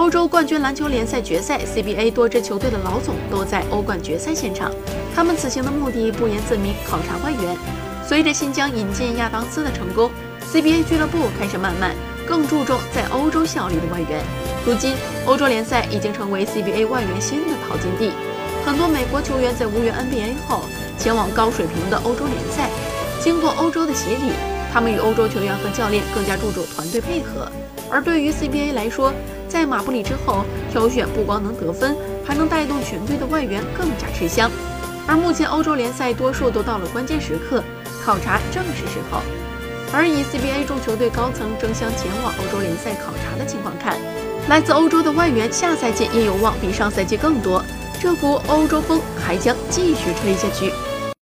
欧洲冠军篮球联赛决赛，CBA 多支球队的老总都在欧冠决赛现场。他们此行的目的不言自明，考察外援。随着新疆引进亚当斯的成功，CBA 俱乐部开始慢慢更注重在欧洲效力的外援。如今，欧洲联赛已经成为 CBA 外援新的淘金地。很多美国球员在无缘 NBA 后，前往高水平的欧洲联赛。经过欧洲的洗礼，他们与欧洲球员和教练更加注重团队配合。而对于 CBA 来说，在马布里之后，挑选不光能得分，还能带动全队的外援更加吃香。而目前欧洲联赛多数都到了关键时刻，考察正是时候。而以 CBA 众球队高层争相前往欧洲联赛考察的情况看，来自欧洲的外援下赛季也有望比上赛季更多，这股欧洲风还将继续吹下去。